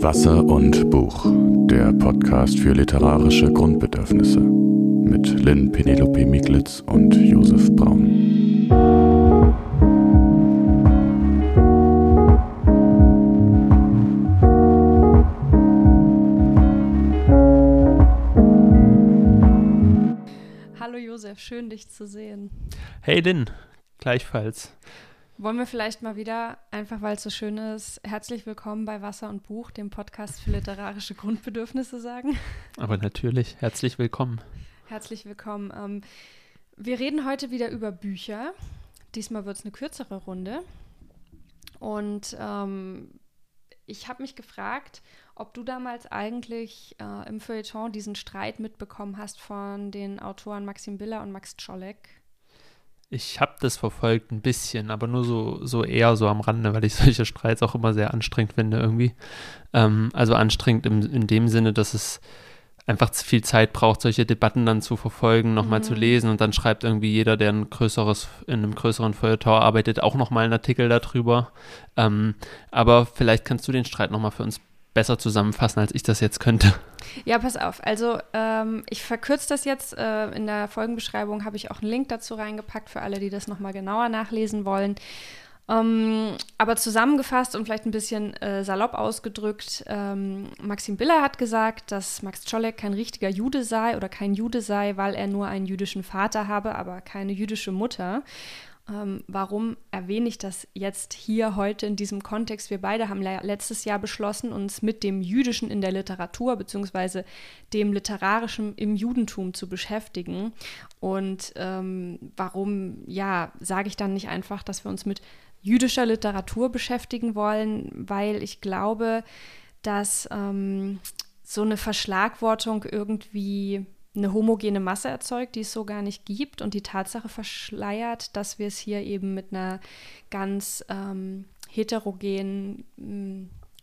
Wasser und Buch, der Podcast für literarische Grundbedürfnisse mit Lynn Penelope Miglitz und Josef Braun. Hallo Josef, schön dich zu sehen. Hey Lynn, gleichfalls. Wollen wir vielleicht mal wieder, einfach weil es so schön ist, herzlich willkommen bei Wasser und Buch, dem Podcast für literarische Grundbedürfnisse sagen? Aber natürlich, herzlich willkommen. Herzlich willkommen. Ähm, wir reden heute wieder über Bücher. Diesmal wird es eine kürzere Runde. Und ähm, ich habe mich gefragt, ob du damals eigentlich äh, im Feuilleton diesen Streit mitbekommen hast von den Autoren Maxim Biller und Max Czolek. Ich habe das verfolgt ein bisschen, aber nur so, so eher so am Rande, weil ich solche Streits auch immer sehr anstrengend finde irgendwie. Ähm, also anstrengend im, in dem Sinne, dass es einfach zu viel Zeit braucht, solche Debatten dann zu verfolgen, nochmal mhm. zu lesen und dann schreibt irgendwie jeder, der ein größeres, in einem größeren Feuilleton arbeitet, auch nochmal einen Artikel darüber. Ähm, aber vielleicht kannst du den Streit nochmal für uns besser zusammenfassen, als ich das jetzt könnte. Ja, pass auf. Also ähm, ich verkürze das jetzt. Äh, in der Folgenbeschreibung habe ich auch einen Link dazu reingepackt für alle, die das nochmal genauer nachlesen wollen. Ähm, aber zusammengefasst und vielleicht ein bisschen äh, salopp ausgedrückt, ähm, Maxim Biller hat gesagt, dass Max Czolek kein richtiger Jude sei oder kein Jude sei, weil er nur einen jüdischen Vater habe, aber keine jüdische Mutter. Ähm, warum erwähne ich das jetzt hier heute in diesem Kontext? Wir beide haben letztes Jahr beschlossen, uns mit dem Jüdischen in der Literatur bzw. dem Literarischen im Judentum zu beschäftigen. Und ähm, warum, ja, sage ich dann nicht einfach, dass wir uns mit jüdischer Literatur beschäftigen wollen, weil ich glaube, dass ähm, so eine Verschlagwortung irgendwie eine homogene Masse erzeugt, die es so gar nicht gibt und die Tatsache verschleiert, dass wir es hier eben mit einer ganz ähm, heterogenen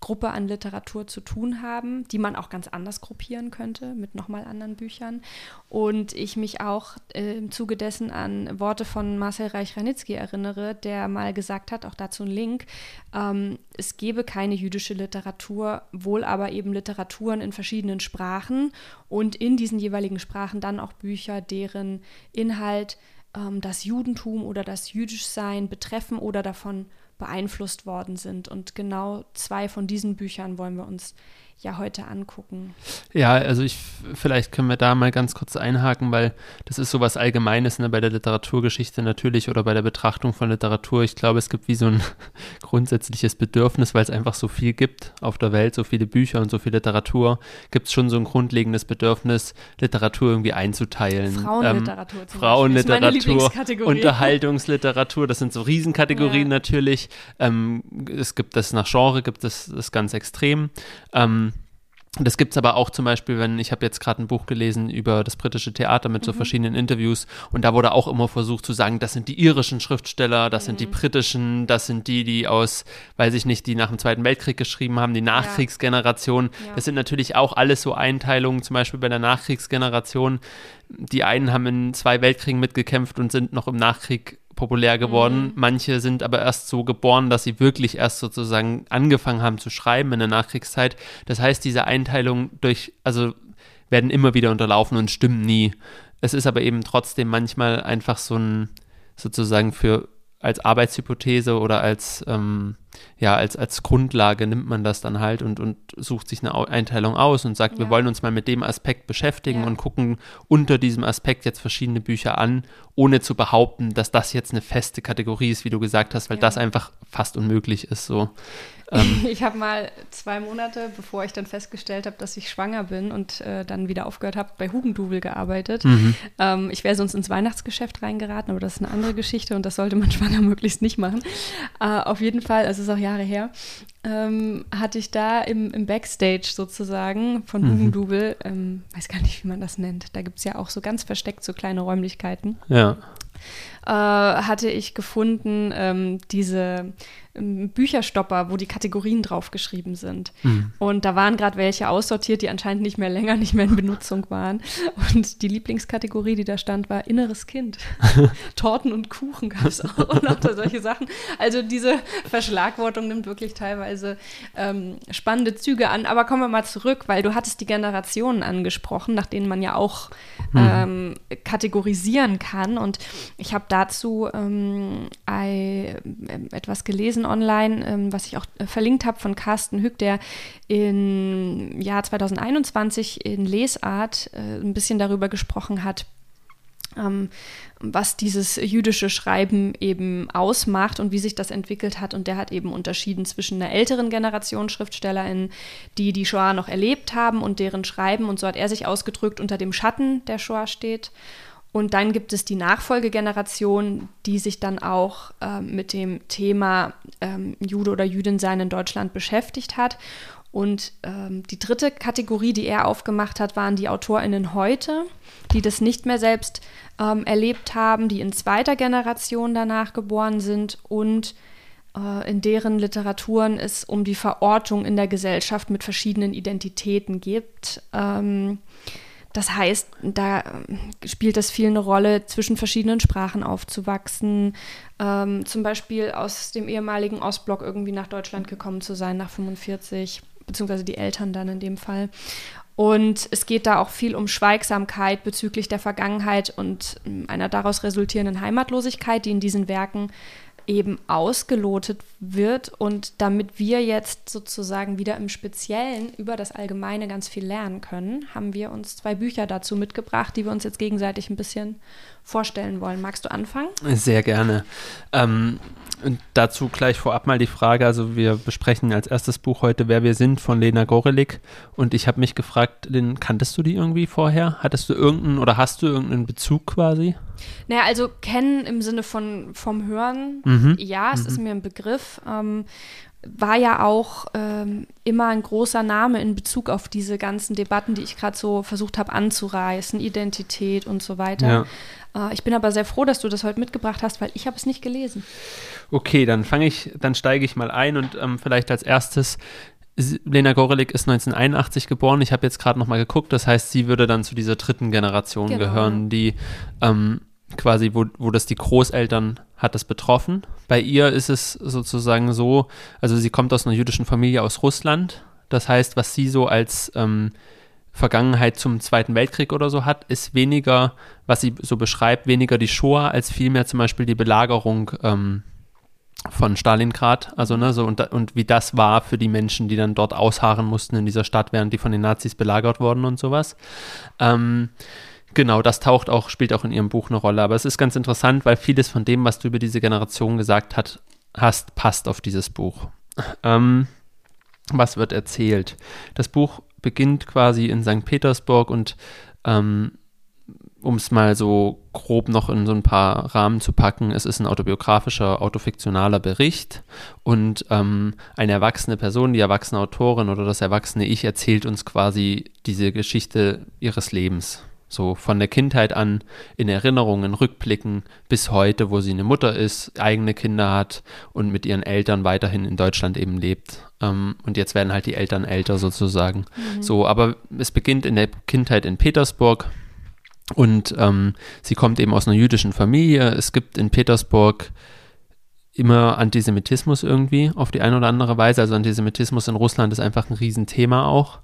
Gruppe an Literatur zu tun haben, die man auch ganz anders gruppieren könnte mit nochmal anderen Büchern. Und ich mich auch äh, im Zuge dessen an Worte von Marcel Reich-Ranitzky erinnere, der mal gesagt hat, auch dazu ein Link, ähm, es gebe keine jüdische Literatur, wohl aber eben Literaturen in verschiedenen Sprachen und in diesen jeweiligen Sprachen dann auch Bücher, deren Inhalt ähm, das Judentum oder das Jüdischsein betreffen oder davon beeinflusst worden sind. Und genau zwei von diesen Büchern wollen wir uns ja heute angucken. Ja, also ich, vielleicht können wir da mal ganz kurz einhaken, weil das ist sowas Allgemeines ne, bei der Literaturgeschichte natürlich oder bei der Betrachtung von Literatur. Ich glaube, es gibt wie so ein grundsätzliches Bedürfnis, weil es einfach so viel gibt auf der Welt, so viele Bücher und so viel Literatur, gibt es schon so ein grundlegendes Bedürfnis, Literatur irgendwie einzuteilen. Frauenliteratur ähm, Frauenliteratur, Unterhaltungsliteratur, das sind so Riesenkategorien ja. natürlich. Ähm, es gibt das nach Genre, gibt es das ganz extrem. Ähm, das gibt es aber auch zum Beispiel, wenn ich habe jetzt gerade ein Buch gelesen über das britische Theater mit so mhm. verschiedenen Interviews und da wurde auch immer versucht zu sagen, das sind die irischen Schriftsteller, das mhm. sind die mhm. britischen, das sind die, die aus, weiß ich nicht, die nach dem Zweiten Weltkrieg geschrieben haben, die Nachkriegsgeneration. Ja. Das sind natürlich auch alles so Einteilungen, zum Beispiel bei der Nachkriegsgeneration. Die einen haben in zwei Weltkriegen mitgekämpft und sind noch im Nachkrieg populär geworden. Mhm. Manche sind aber erst so geboren, dass sie wirklich erst sozusagen angefangen haben zu schreiben in der Nachkriegszeit. Das heißt, diese Einteilung durch, also werden immer wieder unterlaufen und stimmen nie. Es ist aber eben trotzdem manchmal einfach so ein, sozusagen für als Arbeitshypothese oder als, ähm, ja, als, als Grundlage nimmt man das dann halt und, und sucht sich eine Einteilung aus und sagt, ja. wir wollen uns mal mit dem Aspekt beschäftigen ja. und gucken unter diesem Aspekt jetzt verschiedene Bücher an, ohne zu behaupten, dass das jetzt eine feste Kategorie ist, wie du gesagt hast, weil ja. das einfach fast unmöglich ist so. Ähm. Ich habe mal zwei Monate, bevor ich dann festgestellt habe, dass ich schwanger bin und äh, dann wieder aufgehört habe, bei Hugendubel gearbeitet. Mhm. Ähm, ich wäre sonst ins Weihnachtsgeschäft reingeraten, aber das ist eine andere Geschichte und das sollte man schwanger möglichst nicht machen. Äh, auf jeden Fall, also es ist auch Jahre her, ähm, hatte ich da im, im, Backstage sozusagen von mhm. Hugendubel, ähm, weiß gar nicht, wie man das nennt, da gibt es ja auch so ganz versteckt so kleine Räumlichkeiten. Ja. Äh, hatte ich gefunden, ähm, diese ähm, Bücherstopper, wo die Kategorien draufgeschrieben sind. Mhm. Und da waren gerade welche aussortiert, die anscheinend nicht mehr länger nicht mehr in Benutzung waren. Und die Lieblingskategorie, die da stand, war inneres Kind. Torten und Kuchen gab es auch und auch solche Sachen. Also diese Verschlagwortung nimmt wirklich teilweise ähm, spannende Züge an. Aber kommen wir mal zurück, weil du hattest die Generationen angesprochen, nach denen man ja auch mhm. ähm, kategorisieren kann. Und ich habe dazu ähm, etwas gelesen online, ähm, was ich auch äh, verlinkt habe von Carsten Hück, der im Jahr 2021 in Lesart äh, ein bisschen darüber gesprochen hat, ähm, was dieses jüdische Schreiben eben ausmacht und wie sich das entwickelt hat. Und der hat eben unterschieden zwischen einer älteren Generation SchriftstellerInnen, die die Shoah noch erlebt haben und deren Schreiben, und so hat er sich ausgedrückt, unter dem Schatten der Shoah steht. Und dann gibt es die Nachfolgegeneration, die sich dann auch äh, mit dem Thema ähm, Jude oder Jüdin sein in Deutschland beschäftigt hat. Und ähm, die dritte Kategorie, die er aufgemacht hat, waren die AutorInnen heute, die das nicht mehr selbst ähm, erlebt haben, die in zweiter Generation danach geboren sind und äh, in deren Literaturen es um die Verortung in der Gesellschaft mit verschiedenen Identitäten geht. Ähm, das heißt, da äh, spielt es viel eine Rolle, zwischen verschiedenen Sprachen aufzuwachsen, ähm, zum Beispiel aus dem ehemaligen Ostblock irgendwie nach Deutschland gekommen zu sein, nach 45, beziehungsweise die Eltern dann in dem Fall. Und es geht da auch viel um Schweigsamkeit bezüglich der Vergangenheit und ähm, einer daraus resultierenden Heimatlosigkeit, die in diesen Werken eben ausgelotet wird und damit wir jetzt sozusagen wieder im Speziellen über das Allgemeine ganz viel lernen können, haben wir uns zwei Bücher dazu mitgebracht, die wir uns jetzt gegenseitig ein bisschen vorstellen wollen. Magst du anfangen? Sehr gerne. Ähm, und dazu gleich vorab mal die Frage, also wir besprechen als erstes Buch heute Wer wir sind von Lena Gorelik und ich habe mich gefragt, Lynn, kanntest du die irgendwie vorher? Hattest du irgendeinen oder hast du irgendeinen Bezug quasi? Naja, also kennen im Sinne von vom Hören, mhm. ja, es mhm. ist mir ein Begriff. Ähm, war ja auch ähm, immer ein großer Name in Bezug auf diese ganzen Debatten, die ich gerade so versucht habe anzureißen, Identität und so weiter. Ja. Äh, ich bin aber sehr froh, dass du das heute mitgebracht hast, weil ich habe es nicht gelesen. Okay, dann fange ich, dann steige ich mal ein und ähm, vielleicht als erstes Lena Gorelik ist 1981 geboren. Ich habe jetzt gerade noch mal geguckt. Das heißt, sie würde dann zu dieser dritten Generation genau. gehören, die ähm, quasi, wo, wo das die Großeltern hat das betroffen. Bei ihr ist es sozusagen so, also sie kommt aus einer jüdischen Familie aus Russland. Das heißt, was sie so als ähm, Vergangenheit zum Zweiten Weltkrieg oder so hat, ist weniger, was sie so beschreibt, weniger die Shoah als vielmehr zum Beispiel die Belagerung ähm, von Stalingrad, also ne, so und, und wie das war für die Menschen, die dann dort ausharren mussten in dieser Stadt, während die von den Nazis belagert wurden und sowas. Ähm, genau, das taucht auch, spielt auch in ihrem Buch eine Rolle. Aber es ist ganz interessant, weil vieles von dem, was du über diese Generation gesagt hat, hast, passt auf dieses Buch. Ähm, was wird erzählt? Das Buch beginnt quasi in St. Petersburg und ähm, um es mal so grob noch in so ein paar Rahmen zu packen, es ist ein autobiografischer, autofiktionaler Bericht und ähm, eine erwachsene Person, die erwachsene Autorin oder das erwachsene Ich erzählt uns quasi diese Geschichte ihres Lebens. So von der Kindheit an in Erinnerungen, Rückblicken bis heute, wo sie eine Mutter ist, eigene Kinder hat und mit ihren Eltern weiterhin in Deutschland eben lebt. Ähm, und jetzt werden halt die Eltern älter sozusagen. Mhm. So, aber es beginnt in der Kindheit in Petersburg und ähm, sie kommt eben aus einer jüdischen Familie. Es gibt in Petersburg immer Antisemitismus irgendwie auf die eine oder andere Weise. Also Antisemitismus in Russland ist einfach ein Riesenthema auch.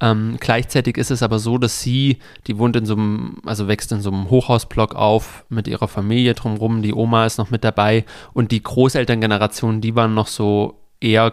Ähm, gleichzeitig ist es aber so, dass sie, die wohnt in so einem, also wächst in so einem Hochhausblock auf mit ihrer Familie drumherum. Die Oma ist noch mit dabei und die Großelterngeneration, die waren noch so eher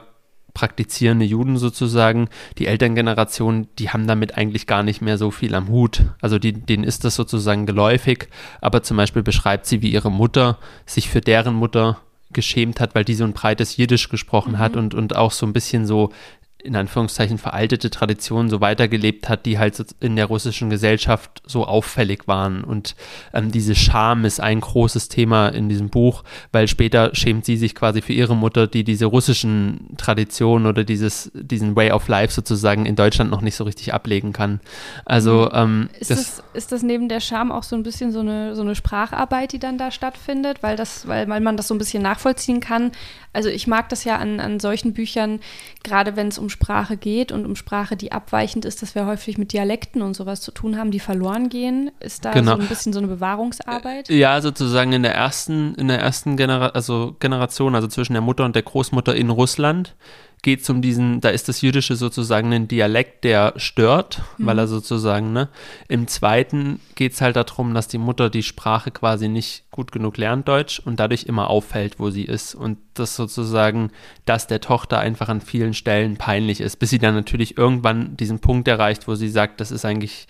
praktizierende Juden sozusagen, die Elterngeneration, die haben damit eigentlich gar nicht mehr so viel am Hut. Also die, denen ist das sozusagen geläufig, aber zum Beispiel beschreibt sie, wie ihre Mutter sich für deren Mutter geschämt hat, weil die so ein breites Jiddisch gesprochen mhm. hat und, und auch so ein bisschen so in Anführungszeichen veraltete Traditionen so weitergelebt hat, die halt in der russischen Gesellschaft so auffällig waren. Und ähm, diese Scham ist ein großes Thema in diesem Buch, weil später schämt sie sich quasi für ihre Mutter, die diese russischen Traditionen oder dieses, diesen Way of Life sozusagen in Deutschland noch nicht so richtig ablegen kann. Also mhm. ähm, ist, das, das, ist das neben der Scham auch so ein bisschen so eine, so eine Spracharbeit, die dann da stattfindet, weil das, weil, weil man das so ein bisschen nachvollziehen kann. Also ich mag das ja an, an solchen Büchern, gerade wenn es um Sprache geht und um Sprache, die abweichend ist, dass wir häufig mit Dialekten und sowas zu tun haben, die verloren gehen. Ist da genau. so ein bisschen so eine Bewahrungsarbeit? Ja, sozusagen in der ersten, in der ersten Genera also Generation, also zwischen der Mutter und der Großmutter in Russland, geht es um diesen, da ist das Jüdische sozusagen ein Dialekt, der stört, mhm. weil er sozusagen, ne? Im zweiten geht es halt darum, dass die Mutter die Sprache quasi nicht gut genug lernt, Deutsch, und dadurch immer auffällt, wo sie ist. Und das sozusagen, dass der Tochter einfach an vielen Stellen peinlich ist, bis sie dann natürlich irgendwann diesen Punkt erreicht, wo sie sagt, das ist eigentlich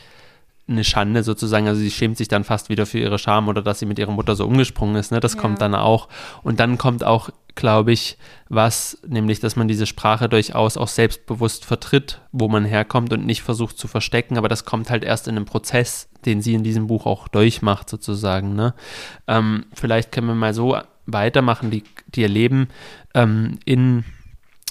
eine Schande sozusagen. Also sie schämt sich dann fast wieder für ihre Scham oder dass sie mit ihrer Mutter so umgesprungen ist. Ne? Das ja. kommt dann auch. Und dann kommt auch, glaube ich, was, nämlich, dass man diese Sprache durchaus auch selbstbewusst vertritt, wo man herkommt und nicht versucht zu verstecken. Aber das kommt halt erst in einem Prozess, den sie in diesem Buch auch durchmacht, sozusagen. Ne? Ähm, vielleicht können wir mal so weitermachen, die, die erleben ähm, in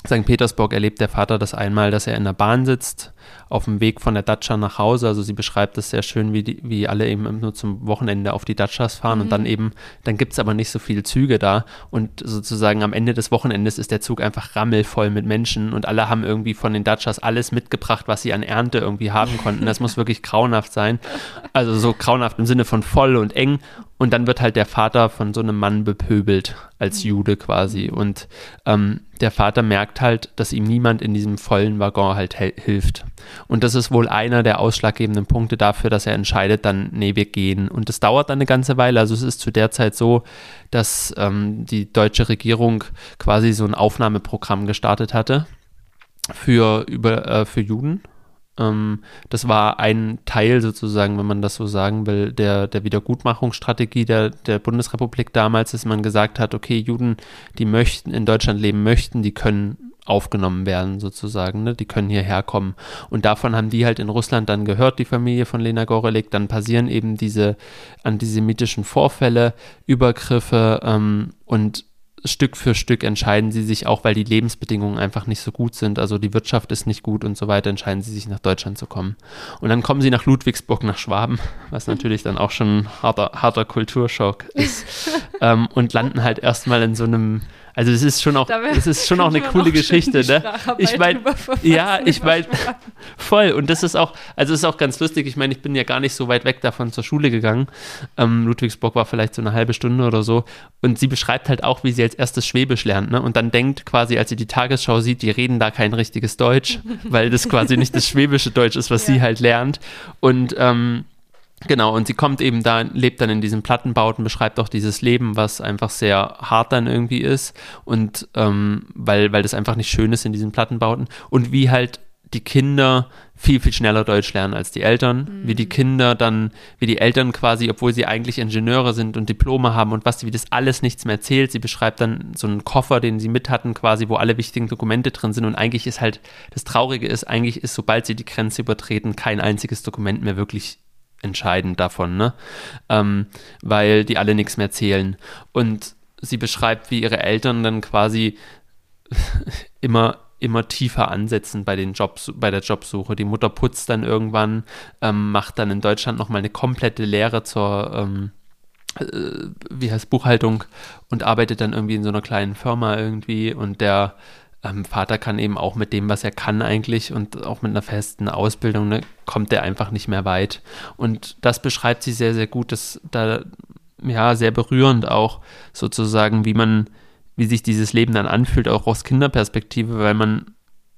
St. Petersburg erlebt der Vater das einmal, dass er in der Bahn sitzt auf dem Weg von der Datscha nach Hause. Also sie beschreibt das sehr schön, wie, die, wie alle eben nur zum Wochenende auf die Datschas fahren mhm. und dann eben, dann gibt es aber nicht so viele Züge da und sozusagen am Ende des Wochenendes ist der Zug einfach rammelvoll mit Menschen und alle haben irgendwie von den Datschas alles mitgebracht, was sie an Ernte irgendwie haben konnten. Das muss wirklich grauenhaft sein. Also so grauenhaft im Sinne von voll und eng und dann wird halt der Vater von so einem Mann bepöbelt, als mhm. Jude quasi. Und ähm, der Vater merkt halt, dass ihm niemand in diesem vollen Waggon halt hilft. Und das ist wohl einer der ausschlaggebenden Punkte dafür, dass er entscheidet, dann, nee, wir gehen. Und das dauert dann eine ganze Weile. Also es ist zu der Zeit so, dass ähm, die deutsche Regierung quasi so ein Aufnahmeprogramm gestartet hatte für, über, äh, für Juden. Ähm, das war ein Teil sozusagen, wenn man das so sagen will, der, der Wiedergutmachungsstrategie der, der Bundesrepublik damals, dass man gesagt hat, okay, Juden, die möchten in Deutschland leben möchten, die können aufgenommen werden, sozusagen. Ne? Die können hierher kommen. Und davon haben die halt in Russland dann gehört, die Familie von Lena Gorelik. Dann passieren eben diese antisemitischen Vorfälle, Übergriffe ähm, und Stück für Stück entscheiden sie sich auch, weil die Lebensbedingungen einfach nicht so gut sind, also die Wirtschaft ist nicht gut und so weiter, entscheiden sie sich nach Deutschland zu kommen. Und dann kommen sie nach Ludwigsburg, nach Schwaben, was natürlich dann auch schon ein harter, harter Kulturschock ist, ähm, und landen halt erstmal in so einem also es ist schon auch, es ist schon auch eine coole Geschichte, ne? Ich meine, ja, ich meine, voll. Und das ist auch, also es ist auch ganz lustig. Ich meine, ich bin ja gar nicht so weit weg davon zur Schule gegangen. Ähm, Ludwigsburg war vielleicht so eine halbe Stunde oder so. Und sie beschreibt halt auch, wie sie als erstes Schwäbisch lernt, ne? Und dann denkt quasi, als sie die Tagesschau sieht, die reden da kein richtiges Deutsch, weil das quasi nicht das schwäbische Deutsch ist, was ja. sie halt lernt. Und ähm, Genau, und sie kommt eben da, lebt dann in diesen Plattenbauten, beschreibt auch dieses Leben, was einfach sehr hart dann irgendwie ist und ähm, weil, weil das einfach nicht schön ist in diesen Plattenbauten und wie halt die Kinder viel, viel schneller Deutsch lernen als die Eltern, mhm. wie die Kinder dann, wie die Eltern quasi, obwohl sie eigentlich Ingenieure sind und Diplome haben und was, wie das alles nichts mehr zählt. Sie beschreibt dann so einen Koffer, den sie mit hatten, quasi, wo alle wichtigen Dokumente drin sind und eigentlich ist halt, das Traurige ist, eigentlich ist, sobald sie die Grenze übertreten, kein einziges Dokument mehr wirklich entscheidend davon, ne? Ähm, weil die alle nichts mehr zählen. Und sie beschreibt, wie ihre Eltern dann quasi immer immer tiefer ansetzen bei den Jobs, bei der Jobsuche. Die Mutter putzt dann irgendwann, ähm, macht dann in Deutschland nochmal eine komplette Lehre zur ähm, äh, wie heißt Buchhaltung und arbeitet dann irgendwie in so einer kleinen Firma irgendwie und der ähm, Vater kann eben auch mit dem, was er kann eigentlich und auch mit einer festen Ausbildung, ne, kommt er einfach nicht mehr weit. Und das beschreibt sie sehr, sehr gut, dass da, ja, sehr berührend auch sozusagen, wie man, wie sich dieses Leben dann anfühlt, auch aus Kinderperspektive, weil man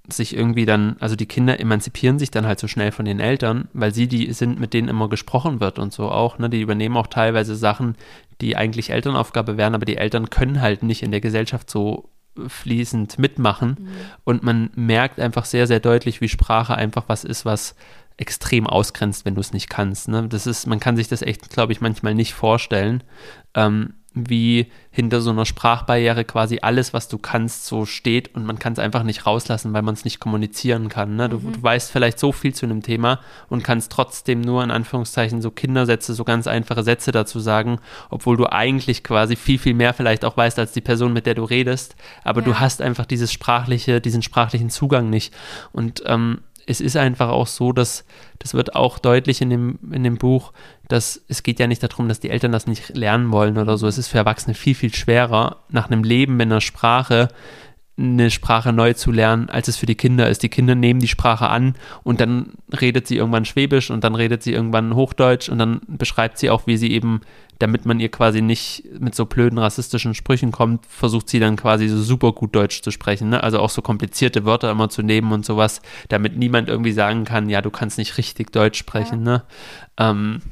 sich irgendwie dann, also die Kinder emanzipieren sich dann halt so schnell von den Eltern, weil sie die sind, mit denen immer gesprochen wird und so auch, ne? Die übernehmen auch teilweise Sachen, die eigentlich Elternaufgabe wären, aber die Eltern können halt nicht in der Gesellschaft so fließend mitmachen. Mhm. Und man merkt einfach sehr, sehr deutlich, wie Sprache einfach was ist, was extrem ausgrenzt, wenn du es nicht kannst. Ne? Das ist, man kann sich das echt, glaube ich, manchmal nicht vorstellen. Ähm, wie hinter so einer Sprachbarriere quasi alles, was du kannst, so steht und man kann es einfach nicht rauslassen, weil man es nicht kommunizieren kann. Ne? Du, mhm. du, weißt vielleicht so viel zu einem Thema und kannst trotzdem nur in Anführungszeichen so Kindersätze, so ganz einfache Sätze dazu sagen, obwohl du eigentlich quasi viel, viel mehr vielleicht auch weißt als die Person, mit der du redest. Aber ja. du hast einfach dieses sprachliche, diesen sprachlichen Zugang nicht. Und ähm, es ist einfach auch so, dass das wird auch deutlich in dem, in dem Buch, dass es geht ja nicht darum, dass die Eltern das nicht lernen wollen oder so. Es ist für Erwachsene viel, viel schwerer, nach einem Leben mit einer Sprache eine Sprache neu zu lernen, als es für die Kinder ist. Die Kinder nehmen die Sprache an und dann redet sie irgendwann Schwäbisch und dann redet sie irgendwann Hochdeutsch und dann beschreibt sie auch, wie sie eben, damit man ihr quasi nicht mit so blöden rassistischen Sprüchen kommt, versucht sie dann quasi so super gut Deutsch zu sprechen. Ne? Also auch so komplizierte Wörter immer zu nehmen und sowas, damit niemand irgendwie sagen kann, ja, du kannst nicht richtig Deutsch sprechen. Ja. Ne? Ähm,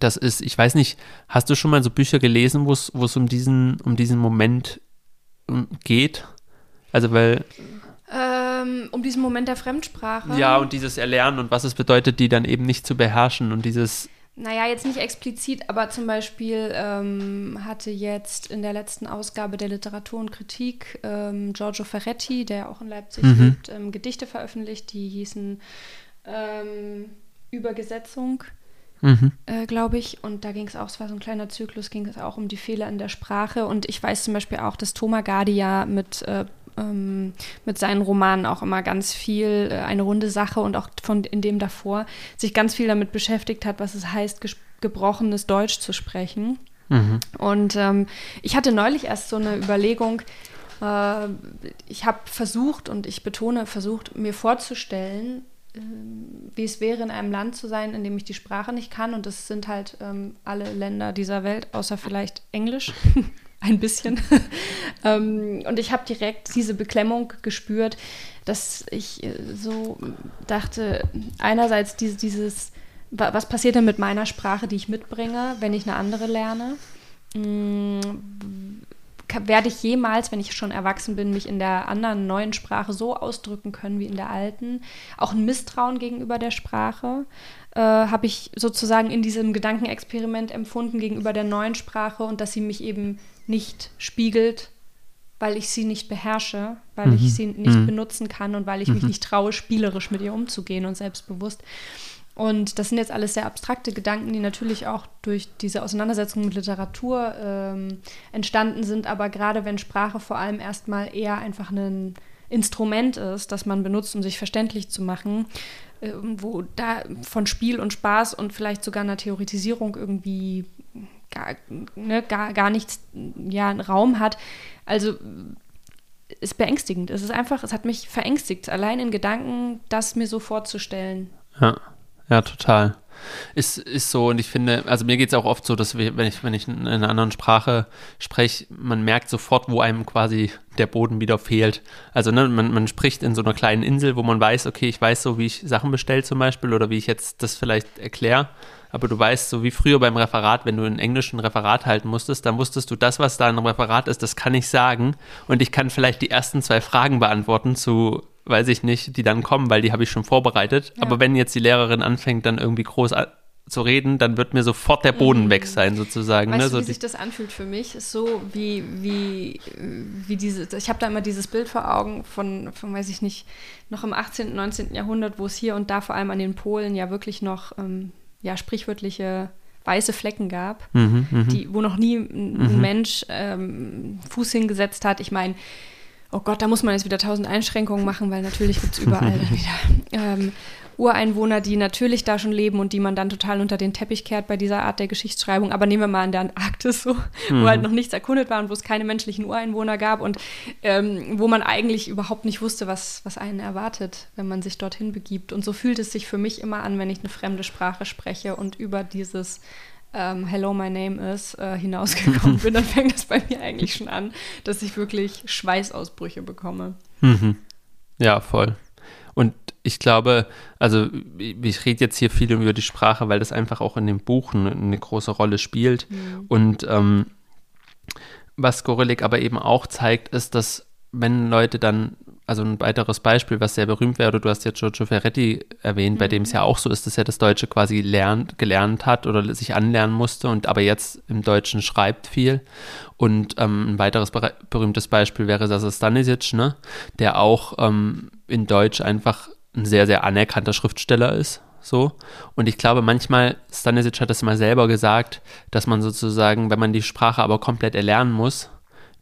das ist, ich weiß nicht, hast du schon mal so Bücher gelesen, wo es um diesen, um diesen Moment ähm, geht? Also weil. Ähm, um diesen Moment der Fremdsprache. Ja, und dieses Erlernen und was es bedeutet, die dann eben nicht zu beherrschen und dieses. Naja, jetzt nicht explizit, aber zum Beispiel ähm, hatte jetzt in der letzten Ausgabe der Literatur und Kritik ähm, Giorgio Ferretti, der auch in Leipzig mhm. lebt, ähm, Gedichte veröffentlicht, die hießen ähm, Übergesetzung. Mhm. Äh, glaube ich. Und da ging es auch, es war so ein kleiner Zyklus, ging es auch um die Fehler in der Sprache. Und ich weiß zum Beispiel auch, dass Thomas Gardia mit äh, ähm, mit seinen Romanen auch immer ganz viel äh, eine runde Sache und auch von in dem davor sich ganz viel damit beschäftigt hat, was es heißt, gebrochenes Deutsch zu sprechen. Mhm. Und ähm, ich hatte neulich erst so eine Überlegung, äh, ich habe versucht und ich betone versucht, mir vorzustellen, äh, wie es wäre, in einem Land zu sein, in dem ich die Sprache nicht kann. Und das sind halt ähm, alle Länder dieser Welt, außer vielleicht Englisch. ein bisschen. ähm, und ich habe direkt diese Beklemmung gespürt, dass ich äh, so dachte, einerseits diese, dieses, was passiert denn mit meiner Sprache, die ich mitbringe, wenn ich eine andere lerne? Hm, werde ich jemals, wenn ich schon erwachsen bin, mich in der anderen neuen Sprache so ausdrücken können wie in der alten? Auch ein Misstrauen gegenüber der Sprache äh, habe ich sozusagen in diesem Gedankenexperiment empfunden gegenüber der neuen Sprache und dass sie mich eben nicht spiegelt, weil ich sie nicht beherrsche, weil mhm. ich sie nicht mhm. benutzen kann und weil ich mich mhm. nicht traue, spielerisch mit ihr umzugehen und selbstbewusst. Und das sind jetzt alles sehr abstrakte Gedanken, die natürlich auch durch diese Auseinandersetzung mit Literatur ähm, entstanden sind. Aber gerade wenn Sprache vor allem erstmal eher einfach ein Instrument ist, das man benutzt, um sich verständlich zu machen, äh, wo da von Spiel und Spaß und vielleicht sogar einer Theoretisierung irgendwie gar, ne, gar, gar nichts ja, einen Raum hat. Also ist beängstigend. Es ist einfach, es hat mich verängstigt, allein in Gedanken, das mir so vorzustellen. Ja, ja, total. Ist, ist so, und ich finde, also mir geht es auch oft so, dass wir, wenn ich, wenn ich in einer anderen Sprache spreche, man merkt sofort, wo einem quasi der Boden wieder fehlt. Also ne, man, man spricht in so einer kleinen Insel, wo man weiß, okay, ich weiß so, wie ich Sachen bestelle zum Beispiel oder wie ich jetzt das vielleicht erkläre aber du weißt, so wie früher beim Referat, wenn du in Englisch ein Referat halten musstest, dann wusstest du, das, was da im Referat ist, das kann ich sagen und ich kann vielleicht die ersten zwei Fragen beantworten zu, weiß ich nicht, die dann kommen, weil die habe ich schon vorbereitet. Ja. Aber wenn jetzt die Lehrerin anfängt, dann irgendwie groß zu reden, dann wird mir sofort der Boden mhm. weg sein, sozusagen. Weißt ne? du, wie sich das anfühlt für mich? Ist so wie, wie, wie diese, ich habe da immer dieses Bild vor Augen von, von, weiß ich nicht, noch im 18., 19. Jahrhundert, wo es hier und da vor allem an den Polen ja wirklich noch ähm, ja, sprichwörtliche weiße Flecken gab, mhm, mhm, die, wo noch nie ein mhm. Mensch ähm, Fuß hingesetzt hat. Ich meine, oh Gott, da muss man jetzt wieder tausend Einschränkungen machen, weil natürlich gibt es überall wieder ähm, Ureinwohner, die natürlich da schon leben und die man dann total unter den Teppich kehrt bei dieser Art der Geschichtsschreibung. Aber nehmen wir mal an der Antarktis so, mhm. wo halt noch nichts erkundet war und wo es keine menschlichen Ureinwohner gab und ähm, wo man eigentlich überhaupt nicht wusste, was, was einen erwartet, wenn man sich dorthin begibt. Und so fühlt es sich für mich immer an, wenn ich eine fremde Sprache spreche und über dieses ähm, Hello, my name is äh, hinausgekommen bin, dann fängt es bei mir eigentlich schon an, dass ich wirklich Schweißausbrüche bekomme. Mhm. Ja, voll. Und ich glaube, also ich rede jetzt hier viel über die Sprache, weil das einfach auch in dem Buch eine, eine große Rolle spielt. Mhm. Und ähm, was Gorelik aber eben auch zeigt, ist, dass wenn Leute dann also ein weiteres Beispiel, was sehr berühmt wäre, du hast jetzt Giorgio Ferretti erwähnt, mhm. bei dem es ja auch so ist, dass er das Deutsche quasi lernt, gelernt hat oder sich anlernen musste und aber jetzt im Deutschen schreibt viel. Und ähm, ein weiteres berühmtes Beispiel wäre Sasa Stanisic, ne? der auch ähm, in Deutsch einfach ein sehr, sehr anerkannter Schriftsteller ist. So. Und ich glaube, manchmal, Stanisic hat das mal selber gesagt, dass man sozusagen, wenn man die Sprache aber komplett erlernen muss,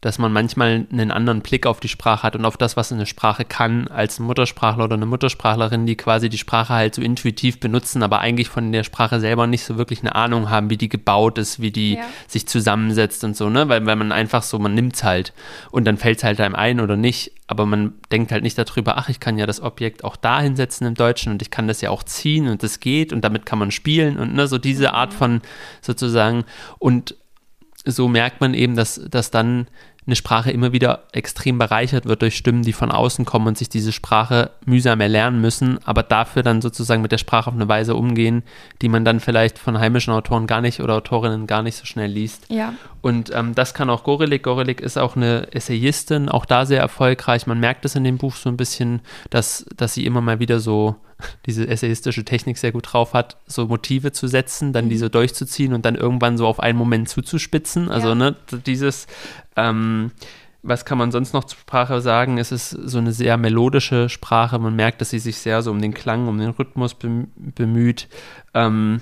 dass man manchmal einen anderen Blick auf die Sprache hat und auf das, was eine Sprache kann, als ein Muttersprachler oder eine Muttersprachlerin, die quasi die Sprache halt so intuitiv benutzen, aber eigentlich von der Sprache selber nicht so wirklich eine Ahnung haben, wie die gebaut ist, wie die ja. sich zusammensetzt und so, ne? Weil, weil man einfach so, man nimmt es halt und dann fällt es halt einem ein oder nicht, aber man denkt halt nicht darüber, ach, ich kann ja das Objekt auch da hinsetzen im Deutschen und ich kann das ja auch ziehen und das geht und damit kann man spielen und ne, so diese Art mhm. von sozusagen und so merkt man eben, dass, dass dann eine Sprache immer wieder extrem bereichert wird durch Stimmen, die von außen kommen und sich diese Sprache mühsam erlernen müssen, aber dafür dann sozusagen mit der Sprache auf eine Weise umgehen, die man dann vielleicht von heimischen Autoren gar nicht oder Autorinnen gar nicht so schnell liest. Ja. Und ähm, das kann auch Gorelik. Gorelik ist auch eine Essayistin, auch da sehr erfolgreich. Man merkt es in dem Buch so ein bisschen, dass, dass sie immer mal wieder so diese essayistische Technik sehr gut drauf hat, so Motive zu setzen, dann mhm. diese durchzuziehen und dann irgendwann so auf einen Moment zuzuspitzen. Also, ja. ne, dieses, ähm, was kann man sonst noch zur Sprache sagen? Es ist so eine sehr melodische Sprache. Man merkt, dass sie sich sehr so um den Klang, um den Rhythmus bemüht. Ähm,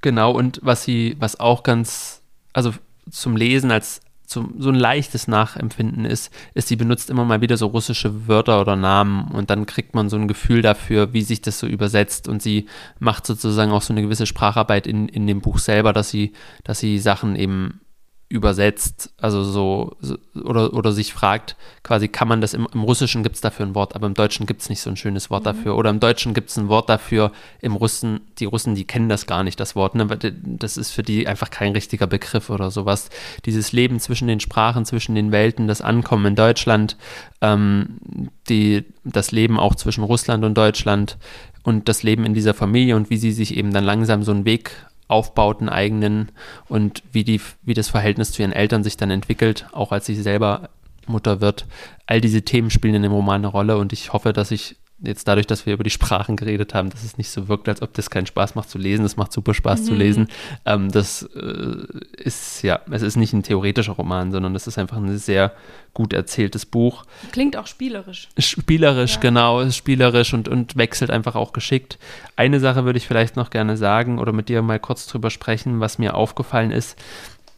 genau, und was sie, was auch ganz, also zum Lesen als zum, so ein leichtes Nachempfinden ist, ist, sie benutzt immer mal wieder so russische Wörter oder Namen und dann kriegt man so ein Gefühl dafür, wie sich das so übersetzt und sie macht sozusagen auch so eine gewisse Spracharbeit in, in dem Buch selber, dass sie, dass sie Sachen eben übersetzt, also so, so, oder, oder sich fragt, quasi kann man das im, im Russischen gibt es dafür ein Wort, aber im Deutschen gibt es nicht so ein schönes Wort mhm. dafür. Oder im Deutschen gibt es ein Wort dafür, im Russen, die Russen, die kennen das gar nicht, das Wort. Ne? Das ist für die einfach kein richtiger Begriff oder sowas. Dieses Leben zwischen den Sprachen, zwischen den Welten, das Ankommen in Deutschland, ähm, die, das Leben auch zwischen Russland und Deutschland und das Leben in dieser Familie und wie sie sich eben dann langsam so einen Weg aufbaut, einen eigenen und wie, die, wie das Verhältnis zu ihren Eltern sich dann entwickelt, auch als sie selber Mutter wird. All diese Themen spielen in dem Roman eine Rolle und ich hoffe, dass ich jetzt dadurch, dass wir über die Sprachen geredet haben, dass es nicht so wirkt, als ob das keinen Spaß macht zu lesen. Es macht super Spaß mhm. zu lesen. Ähm, das äh, ist ja, es ist nicht ein theoretischer Roman, sondern es ist einfach ein sehr gut erzähltes Buch. Klingt auch spielerisch. Spielerisch, ja. genau, ist spielerisch und, und wechselt einfach auch geschickt. Eine Sache würde ich vielleicht noch gerne sagen oder mit dir mal kurz drüber sprechen, was mir aufgefallen ist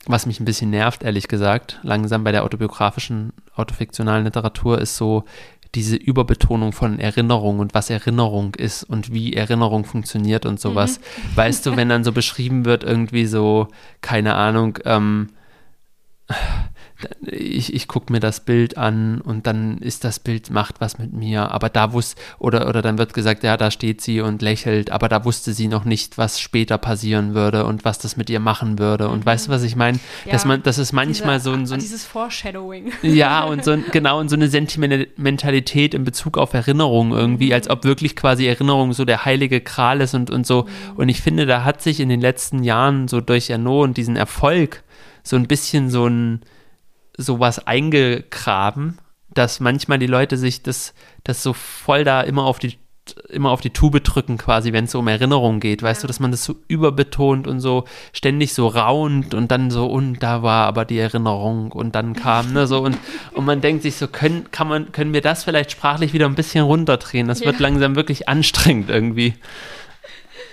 was mich ein bisschen nervt, ehrlich gesagt, langsam bei der autobiografischen, autofiktionalen Literatur, ist so diese Überbetonung von Erinnerung und was Erinnerung ist und wie Erinnerung funktioniert und sowas. Mhm. Weißt du, wenn dann so beschrieben wird, irgendwie so, keine Ahnung, ähm, ich, ich gucke mir das Bild an und dann ist das Bild, macht was mit mir, aber da wusste, oder, oder dann wird gesagt, ja, da steht sie und lächelt, aber da wusste sie noch nicht, was später passieren würde und was das mit ihr machen würde. Und mhm. weißt du, was ich meine? Ja, dass man, das ist manchmal diese, so ein, so ein. Dieses Foreshadowing. Ja, und so genau, und so eine Sentimentalität in Bezug auf Erinnerung irgendwie, mhm. als ob wirklich quasi Erinnerung so der heilige Kral ist und, und so. Mhm. Und ich finde, da hat sich in den letzten Jahren so durch Erno und diesen Erfolg so ein bisschen so ein sowas eingegraben, dass manchmal die Leute sich das, das so voll da immer auf die immer auf die Tube drücken quasi, wenn es so um Erinnerungen geht, weißt ja. du, dass man das so überbetont und so ständig so raunt und dann so und da war aber die Erinnerung und dann kam ne so und und man denkt sich so können kann man können wir das vielleicht sprachlich wieder ein bisschen runterdrehen, das ja. wird langsam wirklich anstrengend irgendwie.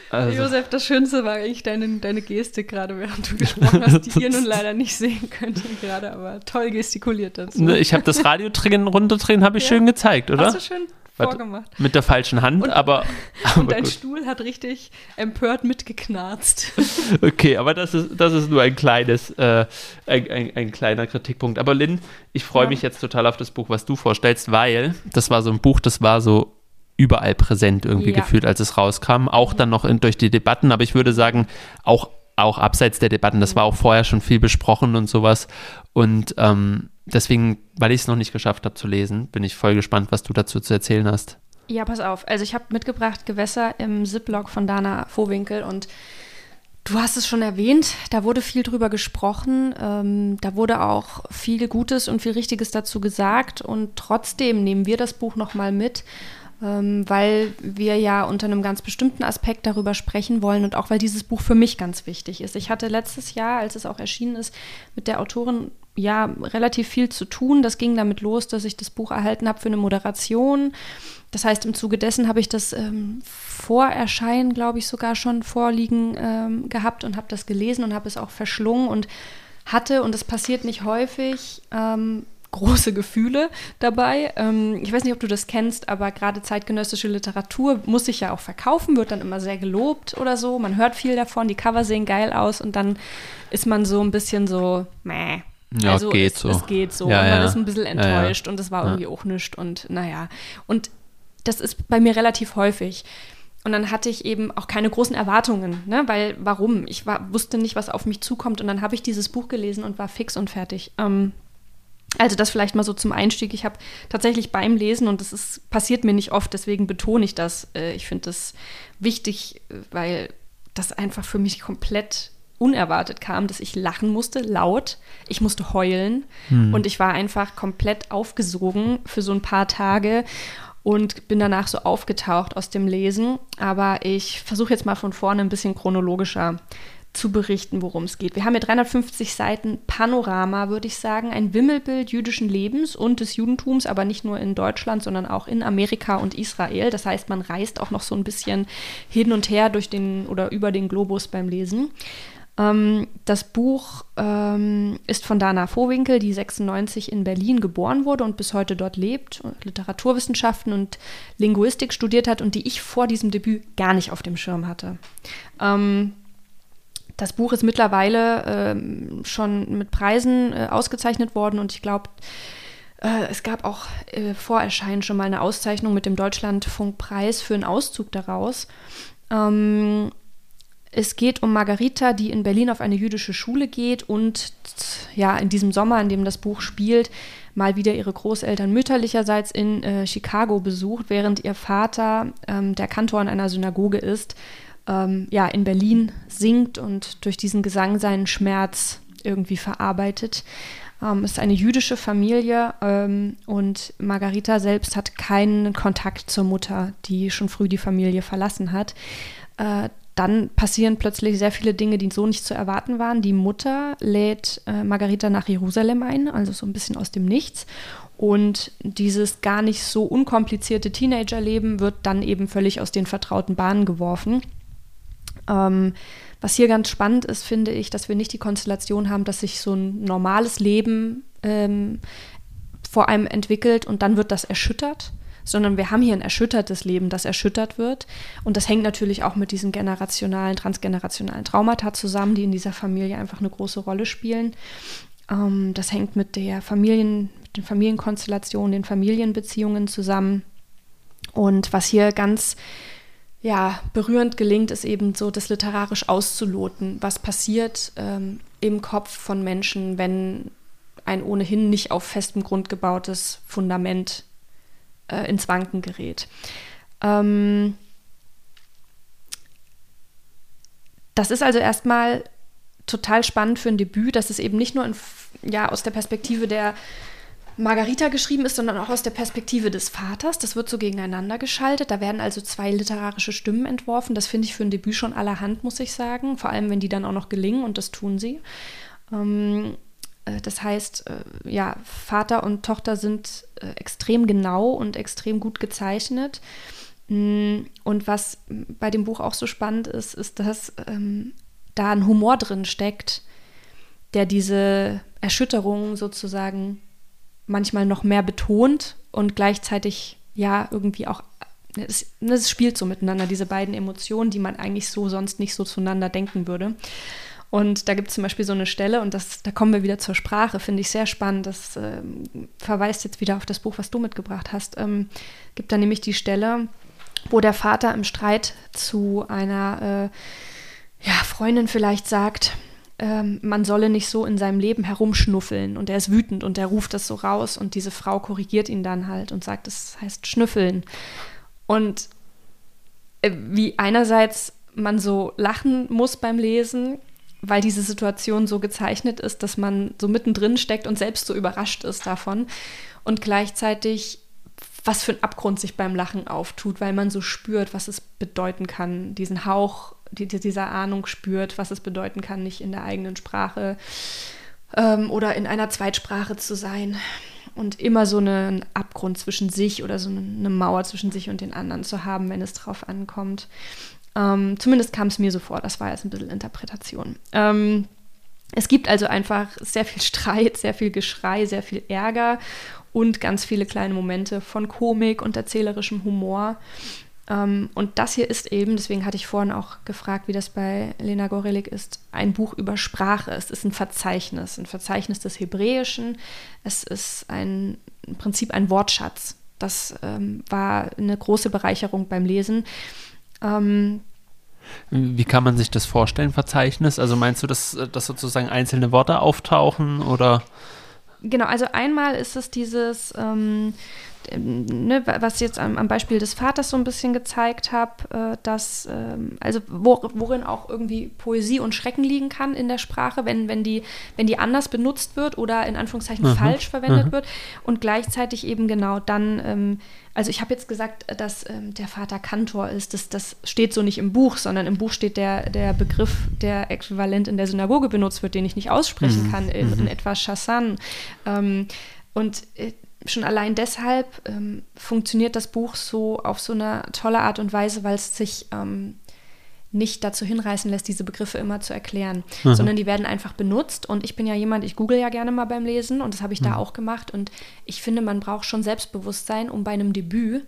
Also. Josef, das Schönste war eigentlich deine, deine Geste gerade, während du gesprochen hast, die ihr nun leider nicht sehen könnt gerade, aber toll gestikuliert dazu. Ne, ich habe das Radio drehen, runterdrehen, habe ich ja. schön gezeigt, oder? Hast du schön vorgemacht. Mit der falschen Hand, und, aber. aber und dein gut. Stuhl hat richtig empört mitgeknarzt. Okay, aber das ist, das ist nur ein kleines, äh, ein, ein, ein, kleiner Kritikpunkt. Aber Lynn, ich freue ja. mich jetzt total auf das Buch, was du vorstellst, weil das war so ein Buch, das war so überall präsent irgendwie ja. gefühlt, als es rauskam. Auch dann noch in, durch die Debatten, aber ich würde sagen, auch, auch abseits der Debatten, das war auch vorher schon viel besprochen und sowas. Und ähm, deswegen, weil ich es noch nicht geschafft habe zu lesen, bin ich voll gespannt, was du dazu zu erzählen hast. Ja, pass auf. Also ich habe mitgebracht Gewässer im Ziplock von Dana Vohwinkel und Du hast es schon erwähnt, da wurde viel drüber gesprochen, ähm, da wurde auch viel Gutes und viel Richtiges dazu gesagt und trotzdem nehmen wir das Buch nochmal mit, weil wir ja unter einem ganz bestimmten Aspekt darüber sprechen wollen und auch weil dieses Buch für mich ganz wichtig ist. Ich hatte letztes Jahr, als es auch erschienen ist, mit der Autorin ja relativ viel zu tun. Das ging damit los, dass ich das Buch erhalten habe für eine Moderation. Das heißt, im Zuge dessen habe ich das ähm, Vorerscheinen, glaube ich, sogar schon vorliegen ähm, gehabt und habe das gelesen und habe es auch verschlungen und hatte, und das passiert nicht häufig, ähm, große Gefühle dabei. Ähm, ich weiß nicht, ob du das kennst, aber gerade zeitgenössische Literatur muss sich ja auch verkaufen, wird dann immer sehr gelobt oder so. Man hört viel davon, die Cover sehen geil aus und dann ist man so ein bisschen so, meh. Ja, also geht es, so. Es geht so. Ja, und man ja. ist ein bisschen enttäuscht Ja, und es war irgendwie auch nichts und naja. Und das ist bei mir relativ häufig. Und dann hatte ich eben auch keine großen Erwartungen, ne? weil warum? Ich war, wusste nicht, was auf mich zukommt. Und dann habe ich dieses Buch gelesen und war fix und fertig. Ähm, also das vielleicht mal so zum Einstieg. Ich habe tatsächlich beim Lesen, und das ist, passiert mir nicht oft, deswegen betone ich das. Äh, ich finde das wichtig, weil das einfach für mich komplett unerwartet kam, dass ich lachen musste, laut. Ich musste heulen Hm. und ich war einfach komplett aufgesogen für so ein paar Tage und bin danach so aufgetaucht aus dem Lesen. Aber ich versuche jetzt mal von vorne ein bisschen chronologischer zu berichten, worum es geht. Wir haben hier 350 Seiten Panorama, würde ich sagen, ein Wimmelbild jüdischen Lebens und des Judentums, aber nicht nur in Deutschland, sondern auch in Amerika und Israel. Das heißt, man reist auch noch so ein bisschen hin und her durch den oder über den Globus beim Lesen. Ähm, das Buch ähm, ist von Dana Vohwinkel, die 96 in Berlin geboren wurde und bis heute dort lebt, und Literaturwissenschaften und Linguistik studiert hat und die ich vor diesem Debüt gar nicht auf dem Schirm hatte. Ähm, das Buch ist mittlerweile ähm, schon mit Preisen äh, ausgezeichnet worden und ich glaube, äh, es gab auch äh, vor Erscheinen schon mal eine Auszeichnung mit dem Deutschlandfunkpreis für einen Auszug daraus. Ähm, es geht um Margarita, die in Berlin auf eine jüdische Schule geht und ja, in diesem Sommer, in dem das Buch spielt, mal wieder ihre Großeltern mütterlicherseits in äh, Chicago besucht, während ihr Vater, ähm, der Kantor in einer Synagoge ist, ähm, ja, in Berlin singt und durch diesen Gesang seinen Schmerz irgendwie verarbeitet. Ähm, es ist eine jüdische Familie ähm, und Margarita selbst hat keinen Kontakt zur Mutter, die schon früh die Familie verlassen hat. Äh, dann passieren plötzlich sehr viele Dinge, die so nicht zu erwarten waren. Die Mutter lädt äh, Margarita nach Jerusalem ein, also so ein bisschen aus dem Nichts. Und dieses gar nicht so unkomplizierte Teenagerleben wird dann eben völlig aus den vertrauten Bahnen geworfen. Ähm, was hier ganz spannend ist, finde ich, dass wir nicht die Konstellation haben, dass sich so ein normales Leben ähm, vor einem entwickelt und dann wird das erschüttert, sondern wir haben hier ein erschüttertes Leben, das erschüttert wird. Und das hängt natürlich auch mit diesen generationalen, transgenerationalen Traumata zusammen, die in dieser Familie einfach eine große Rolle spielen. Ähm, das hängt mit der Familien, mit den Familienkonstellationen, den Familienbeziehungen zusammen. Und was hier ganz ja, berührend gelingt, ist eben so, das literarisch auszuloten, was passiert ähm, im Kopf von Menschen, wenn ein ohnehin nicht auf festem Grund gebautes Fundament äh, ins Wanken gerät. Ähm, das ist also erstmal total spannend für ein Debüt, dass es eben nicht nur in, ja, aus der Perspektive der Margarita geschrieben ist, sondern auch aus der Perspektive des Vaters. Das wird so gegeneinander geschaltet. Da werden also zwei literarische Stimmen entworfen. Das finde ich für ein Debüt schon allerhand, muss ich sagen. Vor allem, wenn die dann auch noch gelingen und das tun sie. Ähm, äh, das heißt, äh, ja, Vater und Tochter sind äh, extrem genau und extrem gut gezeichnet. Mm, Und was bei dem Buch auch so spannend ist, ist, dass ähm, da ein Humor drin steckt, der diese Erschütterung sozusagen manchmal noch mehr betont und gleichzeitig ja irgendwie auch, es, es spielt so miteinander, diese beiden Emotionen, die man eigentlich so sonst nicht so zueinander denken würde. Und da gibt es zum Beispiel so eine Stelle, und das, da kommen wir wieder zur Sprache, finde ich sehr spannend. Das ähm, verweist jetzt wieder auf das Buch, was du mitgebracht hast. Ähm, gibt da nämlich die Stelle, wo der Vater im Streit zu einer äh, ja, Freundin vielleicht sagt, ähm, man solle nicht so in seinem Leben herumschnuffeln. Und er ist wütend und er ruft das so raus und diese Frau korrigiert ihn dann halt und sagt, es heißt schnüffeln. Und äh, wie einerseits man so lachen muss beim Lesen, weil diese Situation so gezeichnet ist, dass man so mittendrin steckt und selbst so überrascht ist davon. Und gleichzeitig, was für ein Abgrund sich beim Lachen auftut, weil man so spürt, was es bedeuten kann, diesen Hauch die, dieser Ahnung spürt, was es bedeuten kann, nicht in der eigenen Sprache ähm, oder in einer Zweitsprache zu sein. Und immer so einen Abgrund zwischen sich oder so eine Mauer zwischen sich und den anderen zu haben, wenn es drauf ankommt. Ähm, zumindest kam es mir so vor, das war jetzt ein bisschen Interpretation. Ähm, es gibt also einfach sehr viel Streit, sehr viel Geschrei, sehr viel Ärger und ganz viele kleine Momente von Komik und erzählerischem Humor. Ähm, und das hier ist eben, deswegen hatte ich vorhin auch gefragt, wie das bei Lena Gorelik ist, ein Buch über Sprache. Es ist ein Verzeichnis, ein Verzeichnis des Hebräischen. Es ist ein, im Prinzip ein Wortschatz. Das ähm, war eine große Bereicherung beim Lesen. Ähm, wie kann man sich das vorstellen, Verzeichnis? Also meinst du, dass, dass sozusagen einzelne Worte auftauchen oder? Genau, also einmal ist es dieses, ähm, ne, was jetzt am, am, Beispiel des Vaters so ein bisschen gezeigt habe, äh, dass, ähm, also wo, worin auch irgendwie Poesie und Schrecken liegen kann in der Sprache, wenn, wenn, die, wenn die anders benutzt wird oder in Anführungszeichen mhm. falsch verwendet mhm. wird und gleichzeitig eben genau dann, ähm, also ich habe jetzt gesagt, dass ähm, der Vater Kantor ist, das, das steht so nicht im Buch, sondern im Buch steht der, der Begriff, der äquivalent in der Synagoge benutzt wird, den ich nicht aussprechen mhm. kann, in, in mhm. etwa Shassan. Ähm, und äh, schon allein deshalb ähm, funktioniert das Buch so auf so eine tolle Art und Weise, weil es sich ähm, nicht dazu hinreißen lässt, diese Begriffe immer zu erklären, mhm. sondern die werden einfach benutzt. Und ich bin ja jemand, ich google ja gerne mal beim Lesen und das habe ich mhm. da auch gemacht. Und ich finde, man braucht schon Selbstbewusstsein, um bei einem Debüt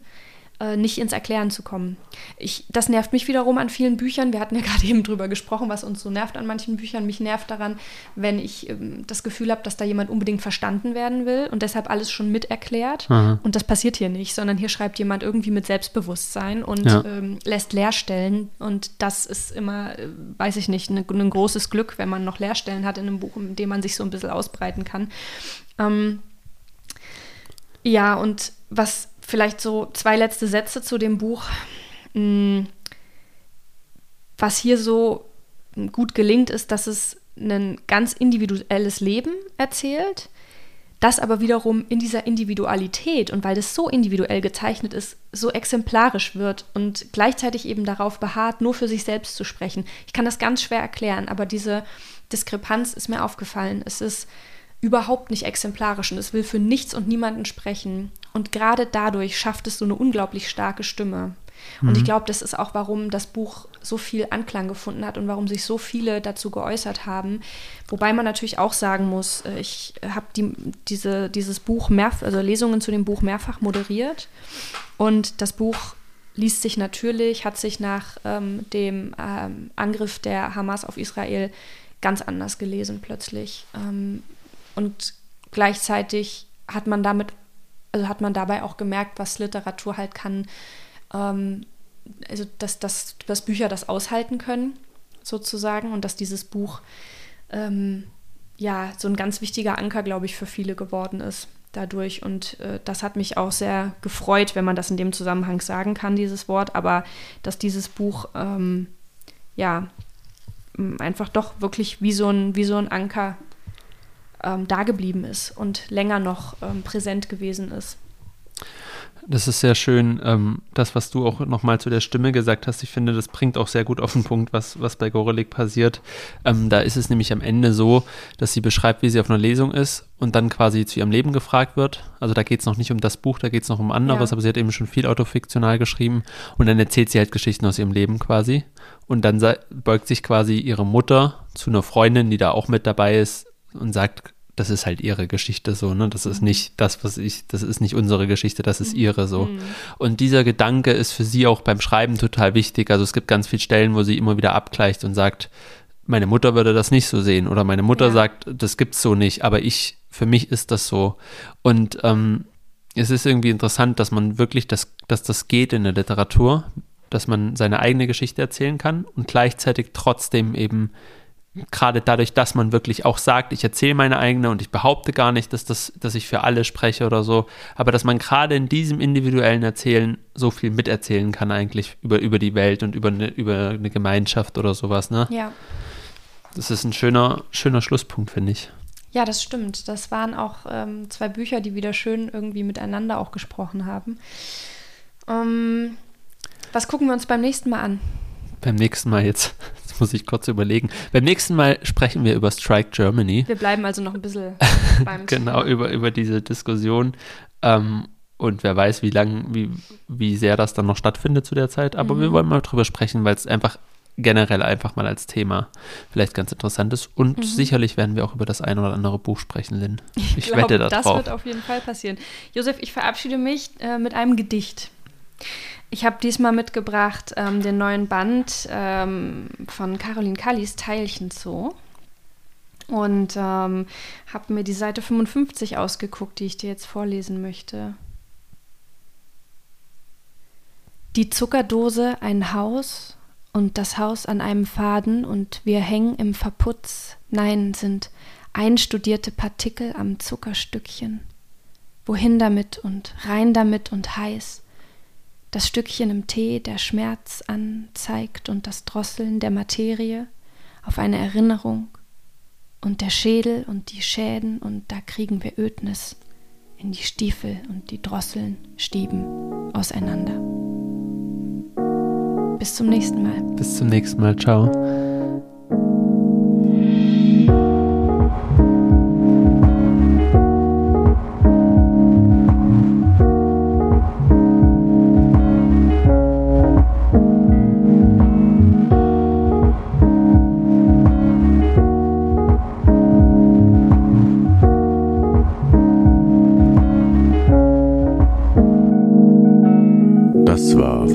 äh, nicht ins Erklären zu kommen. Ich, das nervt mich wiederum an vielen Büchern. Wir hatten ja gerade eben drüber gesprochen, was uns so nervt an manchen Büchern. Mich nervt daran, wenn ich ähm, das Gefühl habe, dass da jemand unbedingt verstanden werden will und deshalb alles schon mit erklärt. Mhm. Und das passiert hier nicht, sondern hier schreibt jemand irgendwie mit Selbstbewusstsein und ja. ähm, lässt Leerstellen. Und das ist immer, äh, weiß ich nicht, ne, ein großes Glück, wenn man noch Leerstellen hat in einem Buch, in dem man sich so ein bisschen ausbreiten kann. Ähm, ja, und was vielleicht so zwei letzte Sätze zu dem Buch. Mm, was hier so gut gelingt, ist, dass es ein ganz individuelles Leben erzählt, das aber wiederum in dieser Individualität und weil das so individuell gezeichnet ist, so exemplarisch wird und gleichzeitig eben darauf beharrt, nur für sich selbst zu sprechen. Ich kann das ganz schwer erklären, aber diese Diskrepanz ist mir aufgefallen. Es ist überhaupt nicht exemplarisch und es will für nichts und niemanden sprechen. Und gerade dadurch schafft es so eine unglaublich starke Stimme. Und mhm. ich glaube, das ist auch, warum das Buch so viel Anklang gefunden hat und warum sich so viele dazu geäußert haben. Wobei man natürlich auch sagen muss, äh, ich habe die, diese, dieses Buch, mehr, also Lesungen zu dem Buch mehrfach moderiert. Und das Buch liest sich natürlich, hat sich nach ähm, dem ähm, Angriff der Hamas auf Israel ganz anders gelesen plötzlich. Ähm, und gleichzeitig hat man damit, also hat man dabei auch gemerkt, was Literatur halt kann, ähm, also dass, dass, dass Bücher das aushalten können, sozusagen, und dass dieses Buch ähm, ja so ein ganz wichtiger Anker, glaube ich, für viele geworden ist dadurch. Und äh, das hat mich auch sehr gefreut, wenn man das in dem Zusammenhang sagen kann, dieses Wort, aber dass dieses Buch ähm, ja einfach doch wirklich wie so ein, wie so ein Anker ähm, da geblieben ist und länger noch ähm, präsent gewesen ist. Das ist sehr schön, ähm, das, was du auch nochmal zu der Stimme gesagt hast. Ich finde, das bringt auch sehr gut auf den Punkt, was, was bei Gorelik passiert. Ähm, da ist es nämlich am Ende so, dass sie beschreibt, wie sie auf einer Lesung ist und dann quasi zu ihrem Leben gefragt wird. Also da geht es noch nicht um das Buch, da geht es noch um anderes, ja. aber sie hat eben schon viel autofiktional geschrieben und dann erzählt sie halt Geschichten aus ihrem Leben quasi. Und dann beugt sich quasi ihre Mutter zu einer Freundin, die da auch mit dabei ist und sagt, das ist halt ihre Geschichte so, ne? Das ist mhm. nicht das, was ich, das ist nicht unsere Geschichte, das ist mhm. ihre so. Mhm. Und dieser Gedanke ist für sie auch beim Schreiben total wichtig. Also es gibt ganz viele Stellen, wo sie immer wieder abgleicht und sagt, meine Mutter würde das nicht so sehen oder meine Mutter ja. sagt, das gibt's so nicht, aber ich, für mich ist das so. Und ähm, es ist irgendwie interessant, dass man wirklich, das, dass das geht in der Literatur, dass man seine eigene Geschichte erzählen kann und gleichzeitig trotzdem eben gerade dadurch, dass man wirklich auch sagt, ich erzähle meine eigene und ich behaupte gar nicht, dass, das, dass ich für alle spreche oder so, aber dass man gerade in diesem individuellen Erzählen so viel miterzählen kann eigentlich über, über die Welt und über eine, über eine Gemeinschaft oder sowas, ne? Ja. Das ist ein schöner, schöner Schlusspunkt, finde ich. Ja, das stimmt. Das waren auch ähm, zwei Bücher, die wieder schön irgendwie miteinander auch gesprochen haben. Ähm, was gucken wir uns beim nächsten Mal an? Beim nächsten Mal jetzt, jetzt muss ich kurz überlegen. Beim nächsten Mal sprechen wir über Strike Germany. Wir bleiben also noch ein bisschen beim Genau, über, über diese Diskussion. Ähm, und wer weiß, wie lang, wie, wie sehr das dann noch stattfindet zu der Zeit. Aber mhm. wir wollen mal drüber sprechen, weil es einfach generell einfach mal als Thema vielleicht ganz interessant ist. Und mhm. sicherlich werden wir auch über das ein oder andere Buch sprechen, Lynn. Ich, ich glaube, wette darauf. Das wird auf jeden Fall passieren. Josef, ich verabschiede mich äh, mit einem Gedicht. Ich habe diesmal mitgebracht ähm, den neuen Band ähm, von Caroline Kallis, Teilchen Zoo. Und ähm, habe mir die Seite 55 ausgeguckt, die ich dir jetzt vorlesen möchte. Die Zuckerdose ein Haus und das Haus an einem Faden und wir hängen im Verputz. Nein, sind einstudierte Partikel am Zuckerstückchen. Wohin damit und rein damit und heiß. Das Stückchen im Tee, der Schmerz anzeigt und das Drosseln der Materie auf eine Erinnerung und der Schädel und die Schäden und da kriegen wir Ödnis in die Stiefel und die Drosseln stieben auseinander. Bis zum nächsten Mal. Bis zum nächsten Mal. Ciao.